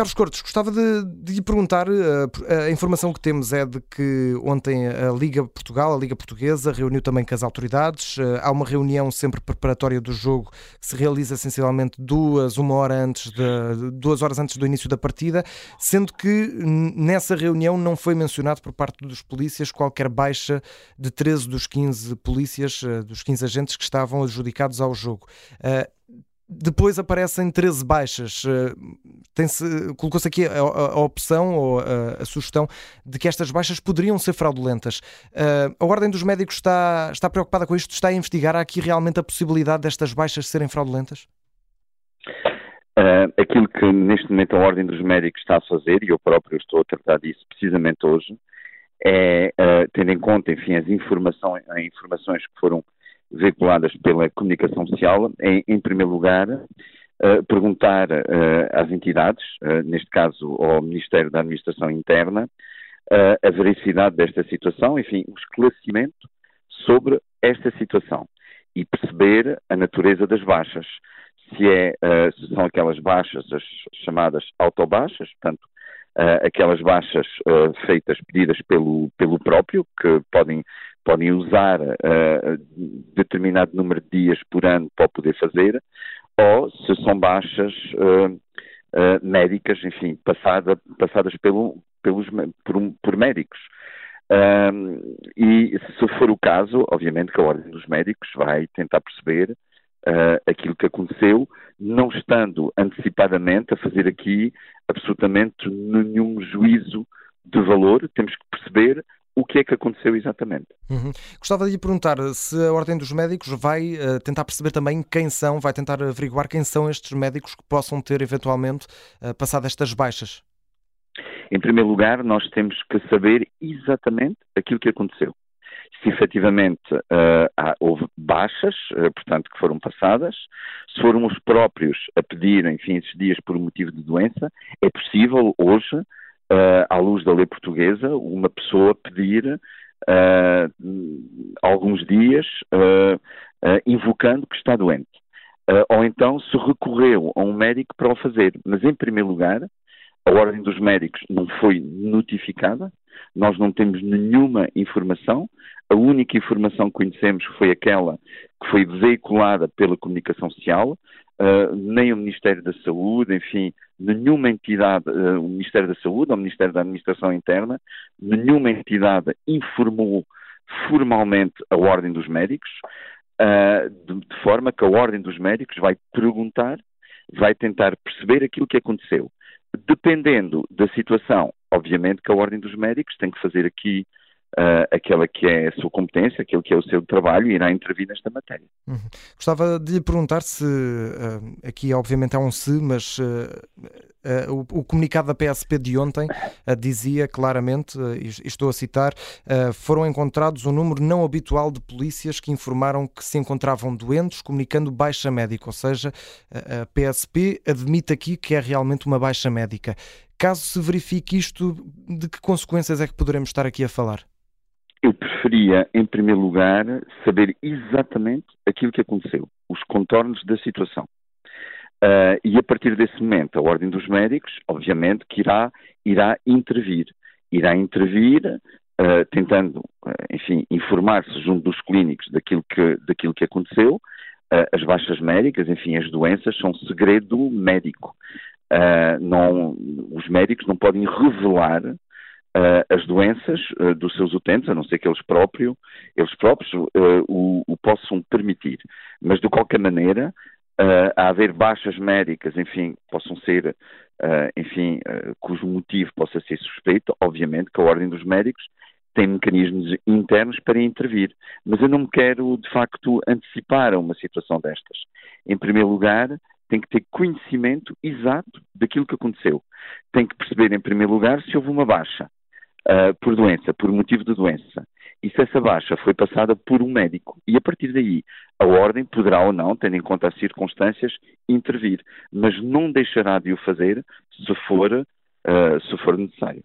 Carlos Cortes, gostava de, de lhe perguntar, a, a, informação que temos é de que ontem a Liga Portugal, a Liga Portuguesa, reuniu também com as autoridades. Há uma reunião sempre preparatória do jogo que se realiza essencialmente duas, uma hora antes de, duas horas antes do início da partida, sendo que nessa reunião não foi mencionado por parte dos polícias qualquer baixa de 13 dos 15 polícias, dos 15 agentes que estavam adjudicados ao jogo. Depois aparecem 13 baixas. Colocou-se aqui a, a, a, opção ou a, a, sugestão de que estas baixas poderiam ser fraudulentas. Uh, a Ordem dos Médicos está, está preocupada com isto? Está a investigar? Há aqui realmente a possibilidade destas baixas serem fraudulentas? Uh, aquilo que neste momento a Ordem dos Médicos está a fazer, e eu próprio estou a tratar disso precisamente hoje, é, uh, tendo em conta, enfim, as informações, informações que foram veiculadas pela comunicação social, em primeiro lugar, uh, perguntar uh, às entidades, uh, neste caso ao Ministério da Administração Interna, a veracidade desta situação, enfim, o esclarecimento sobre esta situação e perceber a natureza das baixas. Se, é, se são aquelas baixas, as chamadas autobaixas, portanto, aquelas baixas feitas, pedidas pelo, pelo próprio, que podem podem usar determinado número de dias por ano para poder fazer, ou se são baixas uh, uh, médicas, enfim, passada, passadas pelo, pelos, por, por médicos. Um, e se for o caso, obviamente que a Ordem dos Médicos vai tentar perceber aquilo que aconteceu, não estando antecipadamente a fazer aqui absolutamente nenhum juízo de valor, temos que perceber que é que aconteceu exatamente. Uhum. Gostava de lhe perguntar se a Ordem dos Médicos vai uh, tentar perceber também quem são, vai tentar averiguar quem são estes médicos que possam ter eventualmente uh, passado estas baixas. Em primeiro lugar, nós temos que saber exatamente aquilo que aconteceu. Se efetivamente uh, houve baixas, portanto, que foram passadas, se foram os próprios a pedir, enfim, esses dias por motivo de doença, é possível hoje uh, à luz da lei portuguesa, uma pessoa pedir uh, alguns dias uh, invocando que está doente. ou então se recorreu a um médico para o fazer. Mas, em primeiro lugar, a Ordem dos Médicos não foi notificada, nós não temos nenhuma informação, a única informação que conhecemos foi aquela que foi veiculada pela comunicação social, uh, nem o Ministério da Saúde, enfim, nenhuma entidade, uh, o Ministério da Saúde ou o Ministério da Administração Interna, nenhuma entidade informou formalmente a Ordem dos Médicos, uh, de, de forma que a Ordem dos Médicos vai perguntar, vai tentar perceber aquilo que aconteceu. Dependendo da situação, obviamente que a Ordem dos Médicos tem que fazer aqui uh, aquela que é a sua competência, aquilo que é o seu trabalho e irá intervir nesta matéria. Uhum. Gostava de lhe perguntar se, uh, aqui obviamente há um se, mas uh, o, o, comunicado da PSP de ontem dizia claramente, estou a citar, foram encontrados um número não habitual de polícias que informaram que se encontravam doentes, comunicando baixa médica, ou seja, a PSP admite aqui que é realmente uma baixa médica. Caso se verifique isto, de que consequências é que poderemos estar aqui a falar? Preferia, em primeiro lugar, saber exatamente aquilo que aconteceu, os contornos da situação. Uh, e a partir desse momento, a Ordem dos Médicos, obviamente, que irá, irá intervir. Irá intervir, uh, tentando, uh, enfim, informar-se junto dos clínicos daquilo que, daquilo que aconteceu. as baixas médicas, enfim, as doenças são segredo médico. não, os médicos não podem revelar as doenças uh, dos seus utentes, a não ser que eles, próprio, eles próprios uh, o, o, possam permitir. Mas, de qualquer maneira, a haver baixas médicas, enfim, possam ser, enfim, cujo motivo possa ser suspeito, obviamente que a Ordem dos Médicos tem mecanismos internos para intervir. Mas eu não me quero, de facto, antecipar a uma situação destas. Em primeiro lugar, tem que ter conhecimento exato daquilo que aconteceu. Tem que perceber, em primeiro lugar, se houve uma baixa uh, por doença, por motivo de doença. E se essa baixa foi passada por um médico. E a partir daí, a ordem poderá ou não, tendo em conta as circunstâncias, intervir. Mas não deixará de o fazer se for, uh, se for necessário.